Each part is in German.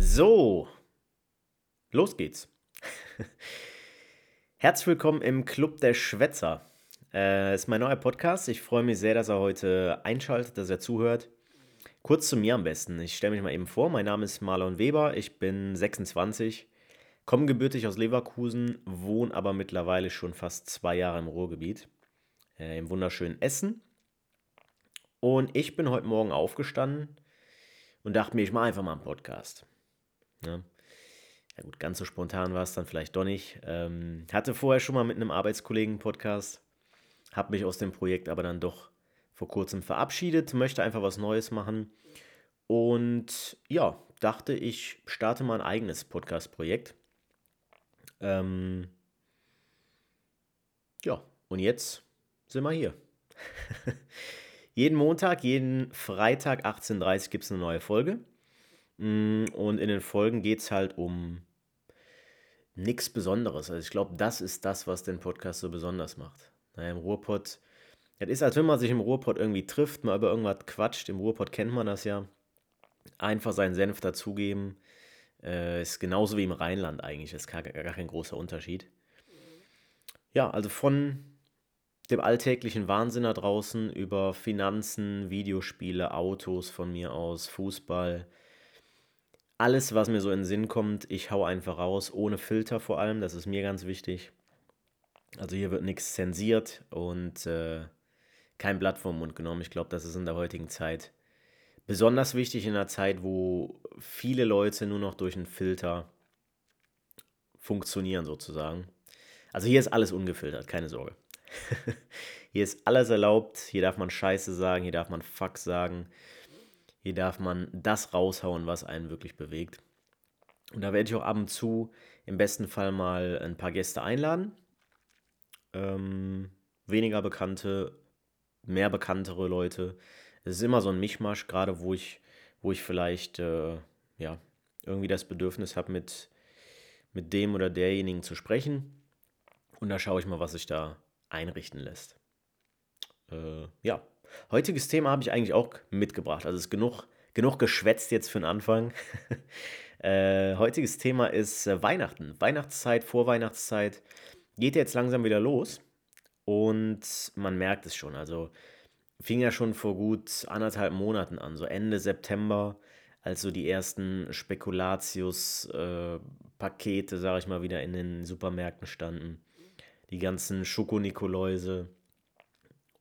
So, los geht's. Herzlich willkommen im Club der Schwätzer. Äh, ist mein neuer Podcast. Ich freue mich sehr, dass er heute einschaltet, dass er zuhört. Kurz zu mir am besten. Ich stelle mich mal eben vor. Mein Name ist Marlon Weber. Ich bin 26, komme gebürtig aus Leverkusen, wohne aber mittlerweile schon fast zwei Jahre im Ruhrgebiet, äh, im wunderschönen Essen. Und ich bin heute Morgen aufgestanden und dachte mir, ich mache einfach mal einen Podcast. Ja. ja gut, ganz so spontan war es dann vielleicht doch nicht. Ähm, hatte vorher schon mal mit einem Arbeitskollegen Podcast, habe mich aus dem Projekt aber dann doch vor kurzem verabschiedet, möchte einfach was Neues machen und ja, dachte ich starte mal ein eigenes Podcast-Projekt. Ähm, ja, und jetzt sind wir hier. jeden Montag, jeden Freitag 18.30 Uhr gibt es eine neue Folge. Mm, und in den Folgen geht es halt um nichts Besonderes. Also ich glaube, das ist das, was den Podcast so besonders macht. Naja, Im Ruhrpott, das ist, als wenn man sich im Ruhrpott irgendwie trifft, mal über irgendwas quatscht. Im Ruhrpott kennt man das ja. Einfach seinen Senf dazugeben. Äh, ist genauso wie im Rheinland eigentlich. Ist gar, gar kein großer Unterschied. Ja, also von dem alltäglichen Wahnsinn da draußen über Finanzen, Videospiele, Autos von mir aus, Fußball, alles, was mir so in den Sinn kommt, ich hau einfach raus, ohne Filter vor allem, das ist mir ganz wichtig. Also hier wird nichts zensiert und äh, kein Blatt vom Mund genommen. Ich glaube, das ist in der heutigen Zeit besonders wichtig, in einer Zeit, wo viele Leute nur noch durch einen Filter funktionieren sozusagen. Also hier ist alles ungefiltert, keine Sorge. hier ist alles erlaubt, hier darf man Scheiße sagen, hier darf man Fuck sagen. Hier darf man das raushauen, was einen wirklich bewegt. Und da werde ich auch ab und zu im besten Fall mal ein paar Gäste einladen. Ähm, weniger bekannte, mehr bekanntere Leute. Es ist immer so ein Mischmasch, gerade wo ich, wo ich vielleicht äh, ja, irgendwie das Bedürfnis habe, mit, mit dem oder derjenigen zu sprechen. Und da schaue ich mal, was sich da einrichten lässt. Äh, ja, Heutiges Thema habe ich eigentlich auch mitgebracht. Also es ist genug, genug geschwätzt jetzt für den Anfang. äh, heutiges Thema ist äh, Weihnachten. Weihnachtszeit, Vorweihnachtszeit. Geht jetzt langsam wieder los. Und man merkt es schon. Also fing ja schon vor gut anderthalb Monaten an. So Ende September, als so die ersten Spekulatius-Pakete, äh, sage ich mal, wieder in den Supermärkten standen. Die ganzen Schokonikoläuse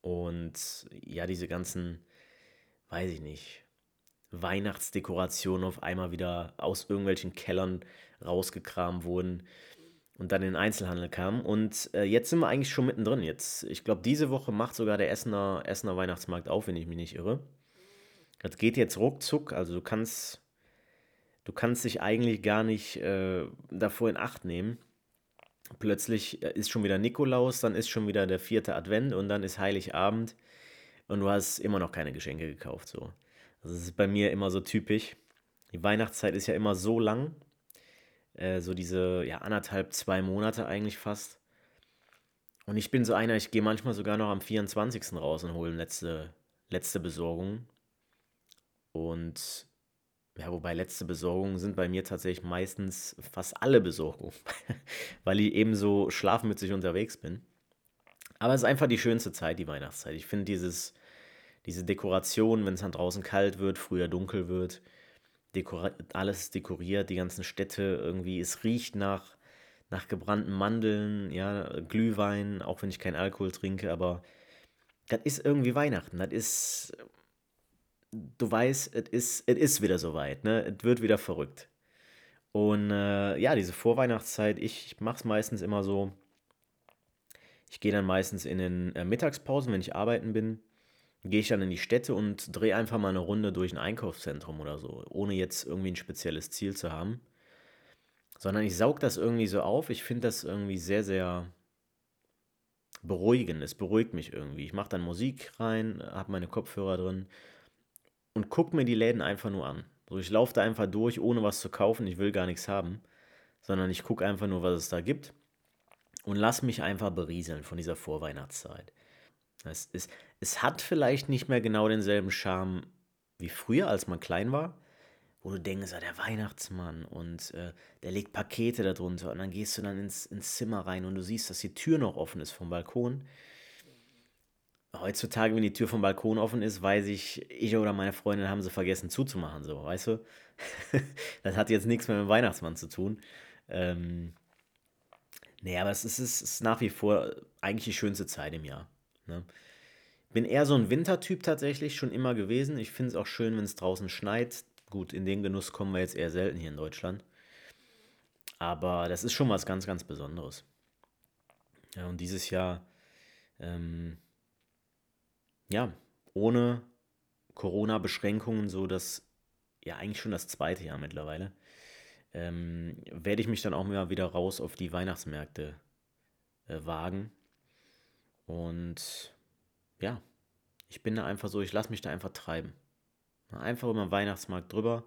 und ja, diese ganzen, weiß ich nicht, Weihnachtsdekorationen auf einmal wieder aus irgendwelchen Kellern rausgekramt wurden und dann in den Einzelhandel kamen. Und äh, jetzt sind wir eigentlich schon mittendrin. Jetzt, ich glaube, diese Woche macht sogar der Essener, Essener Weihnachtsmarkt auf, wenn ich mich nicht irre. Das geht jetzt ruckzuck, also du kannst, du kannst dich eigentlich gar nicht äh, davor in Acht nehmen plötzlich äh, ist schon wieder Nikolaus, dann ist schon wieder der vierte Advent und dann ist Heiligabend und du hast immer noch keine Geschenke gekauft. So. Also das ist bei mir immer so typisch. Die Weihnachtszeit ist ja immer so lang, äh, so diese ja, anderthalb, zwei Monate eigentlich fast. Und ich bin so einer, ich gehe manchmal sogar noch am 24. raus und hole letzte, letzte Besorgung. Und ja, wobei letzte Besorgungen sind bei mir tatsächlich meistens fast alle Besorgungen, weil ich eben so schlafmützig unterwegs bin. Aber es ist einfach die schönste Zeit, die Weihnachtszeit. Ich finde diese Dekoration, wenn es dann draußen kalt wird, früher dunkel wird, dekor alles dekoriert, die ganzen Städte irgendwie, es riecht nach, nach gebrannten Mandeln, ja, Glühwein, auch wenn ich keinen Alkohol trinke, aber das ist irgendwie Weihnachten. Das ist du weißt, es ist, ist wieder soweit, ne? Es wird wieder verrückt. Und äh, ja, diese Vorweihnachtszeit, ich, ich mache es meistens immer so. Ich gehe dann meistens in den äh, Mittagspausen, wenn ich arbeiten bin, gehe ich dann in die Städte und drehe einfach mal eine Runde durch ein Einkaufszentrum oder so, ohne jetzt irgendwie ein spezielles Ziel zu haben. Sondern ich saug das irgendwie so auf. Ich finde das irgendwie sehr, sehr beruhigend. Es beruhigt mich irgendwie. Ich mache dann Musik rein, habe meine Kopfhörer drin und gucke mir die Läden einfach nur an. So, ich laufe da einfach durch, ohne was zu kaufen. Ich will gar nichts haben, sondern ich gucke einfach nur, was es da gibt und lass mich einfach berieseln von dieser Vorweihnachtszeit. Es, ist, es hat vielleicht nicht mehr genau denselben Charme wie früher, als man klein war, wo du denkst, ah, der Weihnachtsmann und äh, der legt Pakete darunter und dann gehst du dann ins, ins Zimmer rein und du siehst, dass die Tür noch offen ist vom Balkon. Heutzutage, wenn die Tür vom Balkon offen ist, weiß ich, ich oder meine Freundin haben sie vergessen zuzumachen, so, weißt du? das hat jetzt nichts mehr mit dem Weihnachtsmann zu tun. Ähm, nee, aber es ist, es ist nach wie vor eigentlich die schönste Zeit im Jahr. Ne? Bin eher so ein Wintertyp tatsächlich, schon immer gewesen. Ich finde es auch schön, wenn es draußen schneit. Gut, in den Genuss kommen wir jetzt eher selten hier in Deutschland. Aber das ist schon was ganz, ganz Besonderes. Ja, und dieses Jahr, ähm, ja, ohne Corona-Beschränkungen, so das, ja, eigentlich schon das zweite Jahr mittlerweile, ähm, werde ich mich dann auch mal wieder raus auf die Weihnachtsmärkte äh, wagen. Und ja, ich bin da einfach so, ich lasse mich da einfach treiben. Einfach über den Weihnachtsmarkt drüber.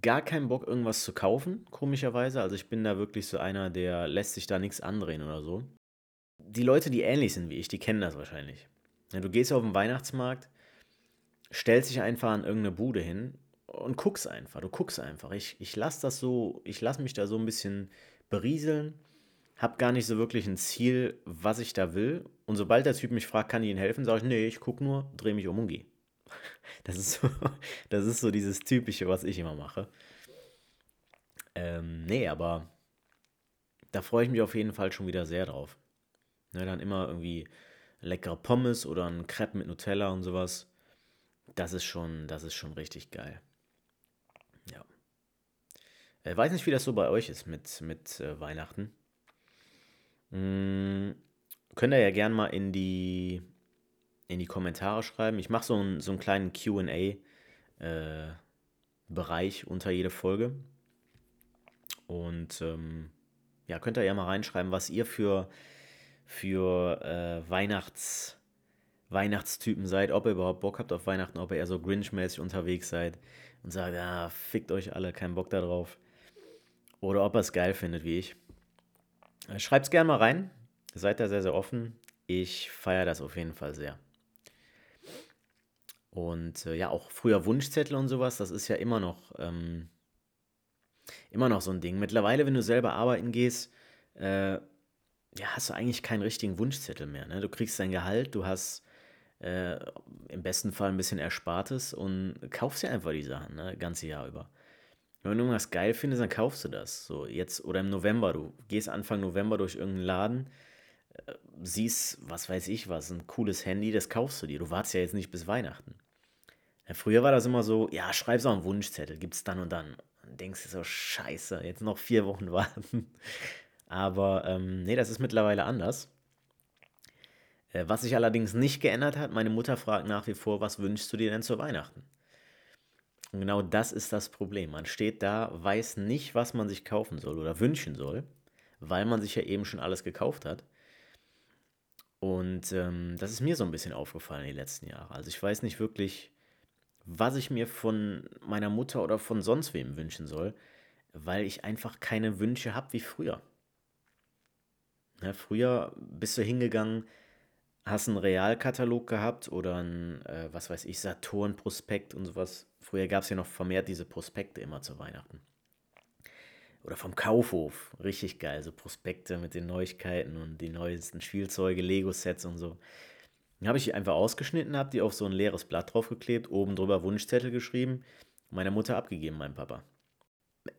Gar keinen Bock, irgendwas zu kaufen, komischerweise. Also ich bin da wirklich so einer, der lässt sich da nichts andrehen oder so. Die Leute, die ähnlich sind wie ich, die kennen das wahrscheinlich. Ja, du gehst auf den Weihnachtsmarkt, stellst dich einfach an irgendeine Bude hin und guckst einfach. Du guckst einfach. Ich, ich lasse das so, ich lasse mich da so ein bisschen berieseln habe gar nicht so wirklich ein Ziel, was ich da will. Und sobald der Typ mich fragt, kann ich ihm helfen, sage ich, nee, ich gucke nur, drehe mich um und gehe. Das ist, so, das ist so dieses Typische, was ich immer mache. Ähm, nee, aber da freue ich mich auf jeden Fall schon wieder sehr drauf. Ne, dann immer irgendwie leckere Pommes oder ein Crepe mit Nutella und sowas. Das ist schon, das ist schon richtig geil. Ja. Ich äh, weiß nicht, wie das so bei euch ist mit, mit äh, Weihnachten. Hm, könnt ihr ja gerne mal in die, in die Kommentare schreiben. Ich mache so, ein, so einen kleinen QA-Bereich äh, unter jede Folge. Und ähm, ja, könnt ihr ja mal reinschreiben, was ihr für, für äh, Weihnachts, Weihnachtstypen seid, ob ihr überhaupt Bock habt auf Weihnachten, ob ihr eher so Grinch-mäßig unterwegs seid und sagt, ja, fickt euch alle, keinen Bock darauf. Oder ob ihr es geil findet wie ich. Äh, Schreibt es gerne mal rein. Seid da sehr, sehr offen. Ich feiere das auf jeden Fall sehr. Und äh, ja, auch früher Wunschzettel und sowas, das ist ja immer noch, ähm, immer noch so ein Ding. Mittlerweile, wenn du selber arbeiten gehst, äh, ja, hast du eigentlich keinen richtigen Wunschzettel mehr. Ne? Du kriegst dein Gehalt, du hast äh, im besten Fall ein bisschen Erspartes und kaufst dir einfach die Sachen, ne? ganze Jahr über. Wenn du irgendwas geil findest, dann kaufst du das. So jetzt oder im November, du gehst Anfang November durch irgendeinen Laden, äh, siehst, was weiß ich was, ein cooles Handy, das kaufst du dir. Du wartest ja jetzt nicht bis Weihnachten. Ja, früher war das immer so, ja, schreib's auch einen Wunschzettel, gibt's dann und dann. Und denkst du so, scheiße, jetzt noch vier Wochen warten. Aber ähm, nee, das ist mittlerweile anders. Äh, was sich allerdings nicht geändert hat, meine Mutter fragt nach wie vor, was wünschst du dir denn zu Weihnachten? Und genau das ist das Problem. Man steht da, weiß nicht, was man sich kaufen soll oder wünschen soll, weil man sich ja eben schon alles gekauft hat. Und ähm, das ist mir so ein bisschen aufgefallen die letzten Jahre. Also ich weiß nicht wirklich, was ich mir von meiner Mutter oder von sonst wem wünschen soll, weil ich einfach keine Wünsche habe wie früher. Ja, früher bist du hingegangen, hast einen Realkatalog gehabt oder ein, äh, was weiß ich, Saturn-Prospekt und sowas. Früher gab es ja noch vermehrt diese Prospekte immer zu Weihnachten. Oder vom Kaufhof, richtig geil, so Prospekte mit den Neuigkeiten und die neuesten Spielzeuge, Lego-Sets und so. Dann habe ich die einfach ausgeschnitten, habe die auf so ein leeres Blatt draufgeklebt, oben drüber Wunschzettel geschrieben, meiner Mutter abgegeben, meinem Papa.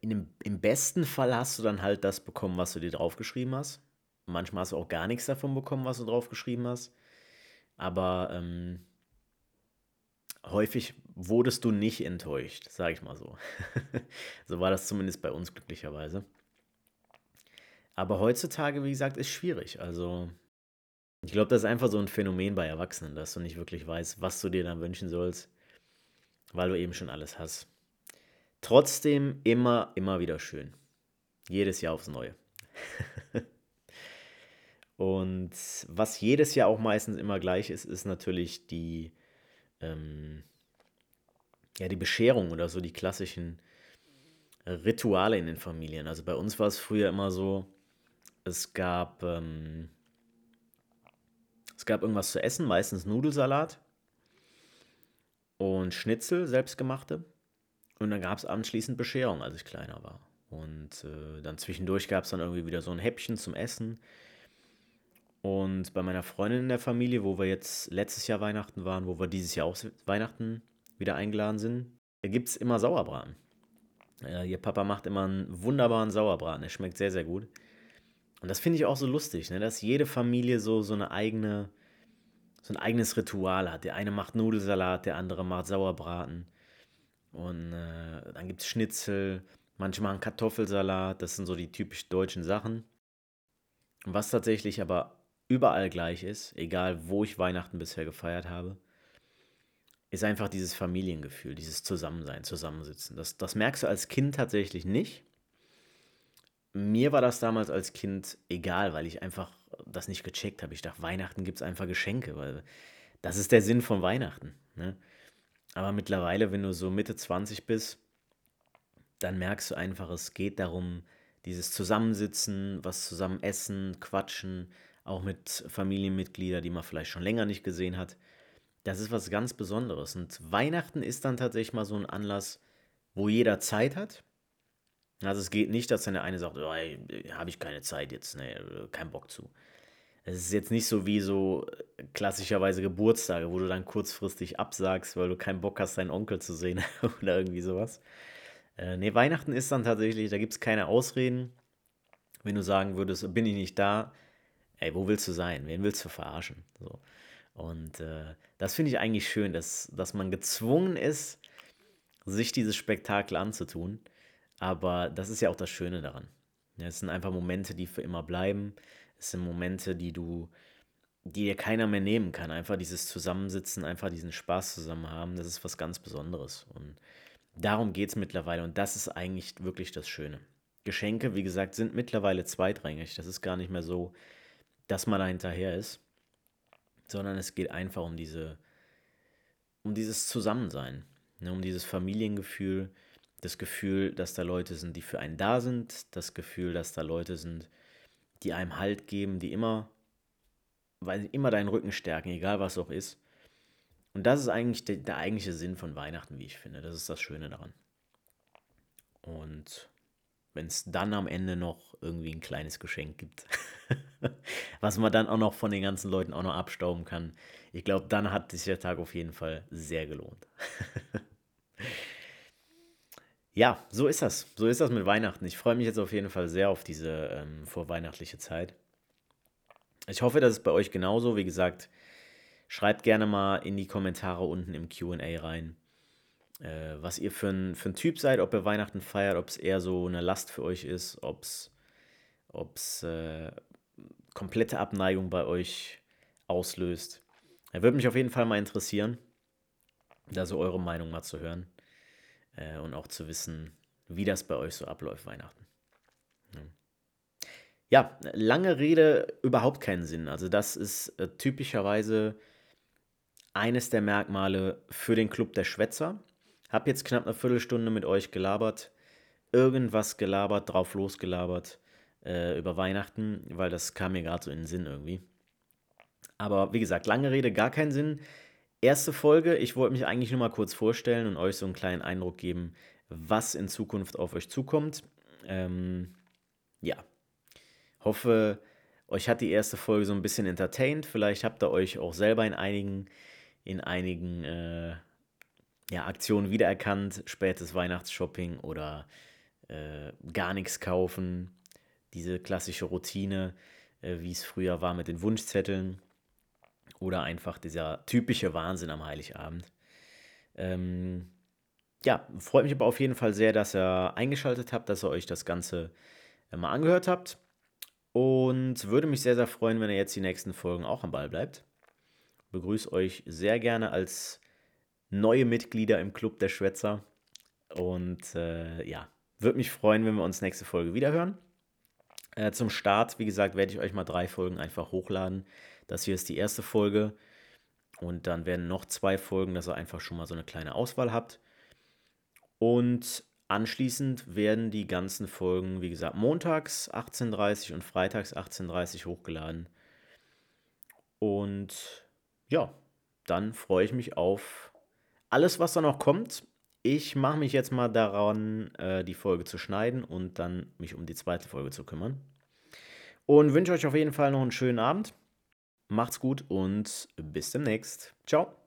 Dem, Im besten Fall hast du dann halt das bekommen, was du dir draufgeschrieben hast. Manchmal hast du auch gar nichts davon bekommen, was du draufgeschrieben hast. Aber ähm, häufig wurdest du nicht enttäuscht, sage ich mal so. so war das zumindest bei uns glücklicherweise. Aber heutzutage, wie gesagt, ist schwierig. Also ich glaube, das ist einfach so ein Phänomen bei Erwachsenen, dass du nicht wirklich weißt, was du dir dann wünschen sollst, weil du eben schon alles hast. Trotzdem immer, immer wieder schön. Jedes Jahr aufs Neue. Und was jedes Jahr auch meistens immer gleich ist, ist natürlich die, ähm, ja, die Bescherung oder so die klassischen Rituale in den Familien. Also bei uns war es früher immer so, es gab, ähm, es gab irgendwas zu essen, meistens Nudelsalat und Schnitzel, selbstgemachte. Und dann gab es anschließend Bescherung, als ich kleiner war. Und äh, dann zwischendurch gab es dann irgendwie wieder so ein Häppchen zum Essen. Und bei meiner Freundin in der Familie, wo wir jetzt letztes Jahr Weihnachten waren, wo wir dieses Jahr auch Weihnachten wieder eingeladen sind, gibt es immer Sauerbraten. Äh, ihr Papa macht immer einen wunderbaren Sauerbraten. Der schmeckt sehr, sehr gut. Und das finde ich auch so lustig, ne? dass jede Familie so, so eine eigene, so ein eigenes Ritual hat. Der eine macht Nudelsalat, der andere macht Sauerbraten. Und äh, dann gibt es Schnitzel, manche machen Kartoffelsalat, das sind so die typisch deutschen Sachen. Was tatsächlich aber überall gleich ist, egal wo ich Weihnachten bisher gefeiert habe, ist einfach dieses Familiengefühl, dieses Zusammensein, Zusammensitzen. Das, das merkst du als Kind tatsächlich nicht. Mir war das damals als Kind egal, weil ich einfach das nicht gecheckt habe. Ich dachte, Weihnachten gibt es einfach Geschenke, weil das ist der Sinn von Weihnachten. Ne? Aber mittlerweile, wenn du so Mitte 20 bist, dann merkst du einfach, es geht darum, dieses Zusammensitzen, was zusammen essen, quatschen, auch mit Familienmitgliedern, die man vielleicht schon länger nicht gesehen hat. Das ist was ganz Besonderes. Und Weihnachten ist dann tatsächlich mal so ein Anlass, wo jeder Zeit hat. Also es geht nicht, dass dann der eine sagt, oh, habe ich keine Zeit jetzt, nee, kein Bock zu. Es ist jetzt nicht so wie so klassischerweise Geburtstage, wo du dann kurzfristig absagst, weil du keinen Bock hast, deinen Onkel zu sehen oder irgendwie sowas. Äh, nee, Weihnachten ist dann tatsächlich, da gibt es keine Ausreden. Wenn du sagen würdest, bin ich nicht da, ey, wo willst du sein? Wen willst du verarschen? So. Und äh, das finde ich eigentlich schön, dass, dass man gezwungen ist, sich dieses Spektakel anzutun. Aber das ist ja auch das Schöne daran. Es sind einfach Momente, die für immer bleiben. Es sind Momente, die du, die dir keiner mehr nehmen kann. Einfach dieses Zusammensitzen, einfach diesen Spaß zusammen haben, das ist was ganz Besonderes. Und darum geht es mittlerweile. Und das ist eigentlich wirklich das Schöne. Geschenke, wie gesagt, sind mittlerweile zweitrangig. Das ist gar nicht mehr so, dass man da hinterher ist, sondern es geht einfach um diese, um dieses Zusammensein, ne, um dieses Familiengefühl, das Gefühl, dass da Leute sind, die für einen da sind, das Gefühl, dass da Leute sind, die einem Halt geben, die immer, weil immer deinen Rücken stärken, egal was auch ist. Und das ist eigentlich der, der eigentliche Sinn von Weihnachten, wie ich finde. Das ist das Schöne daran. Und wenn es dann am Ende noch irgendwie ein kleines Geschenk gibt, was man dann auch noch von den ganzen Leuten auch noch abstauben kann, ich glaube, dann hat sich der Tag auf jeden Fall sehr gelohnt. Ja, so ist das. So ist das mit Weihnachten. Ich freue mich jetzt auf jeden Fall sehr auf diese ähm, vorweihnachtliche Zeit. Ich hoffe, das ist bei euch genauso. Wie gesagt, schreibt gerne mal in die Kommentare unten im QA rein, äh, was ihr für ein, für ein Typ seid, ob ihr Weihnachten feiert, ob es eher so eine Last für euch ist, ob es äh, komplette Abneigung bei euch auslöst. Er würde mich auf jeden Fall mal interessieren, da so eure Meinung mal zu hören äh, und auch zu wissen, wie das bei euch so abläuft, Weihnachten. Ja. lange Rede, überhaupt keinen Sinn. Also das ist äh, typischerweise eines der Merkmale für den Club der Schwätzer. Hab jetzt knapp eine Viertelstunde mit euch gelabert, irgendwas gelabert, drauf losgelabert äh, über Weihnachten, weil das kam mir gerade so in den Sinn irgendwie. Aber wie gesagt, lange Rede, gar keinen Sinn. Erste Folge, ich wollte mich eigentlich nur mal kurz vorstellen und euch so einen kleinen Eindruck geben, was in Zukunft auf euch zukommt. Ähm, ja, hoffe, euch hat die erste Folge so ein bisschen entertained. Vielleicht habt ihr euch auch selber in einigen, in einigen äh, ja, Aktionen wiedererkannt. Spätes Weihnachtsshopping oder äh, gar nichts kaufen. Diese klassische Routine, äh, wie es früher war mit den Wunschzetteln. Oder einfach dieser typische Wahnsinn am Heiligabend. Ähm, ja, freut mich aber auf jeden Fall sehr, dass ihr eingeschaltet habt, dass ihr euch das Ganze äh, mal angehört habt. Und würde mich sehr, sehr freuen, wenn ihr jetzt die nächsten Folgen auch am Ball bleibt. Begrüße euch sehr gerne als neue Mitglieder im Club der Schwätzer. Und äh, ja, würde mich freuen, wenn wir uns nächste Folge wiederhören. Äh, zum Start, wie gesagt, werde ich euch mal drei Folgen einfach hochladen das hier ist die erste Folge. Und dann werden noch zwei Folgen, dass ihr einfach schon mal so eine kleine Auswahl habt. Und anschließend werden die ganzen Folgen, wie gesagt, montags 18.30 Uhr und freitags 18.30 Uhr hochgeladen. Und ja, dann freue ich mich auf alles, was da noch kommt. ich mache mich jetzt mal daran, äh, die Folge zu schneiden und dann mich um die zweite Folge zu kümmern. Und wünsche euch auf jeden Fall noch einen schönen Abend. Macht's gut und bis demnächst. Ciao.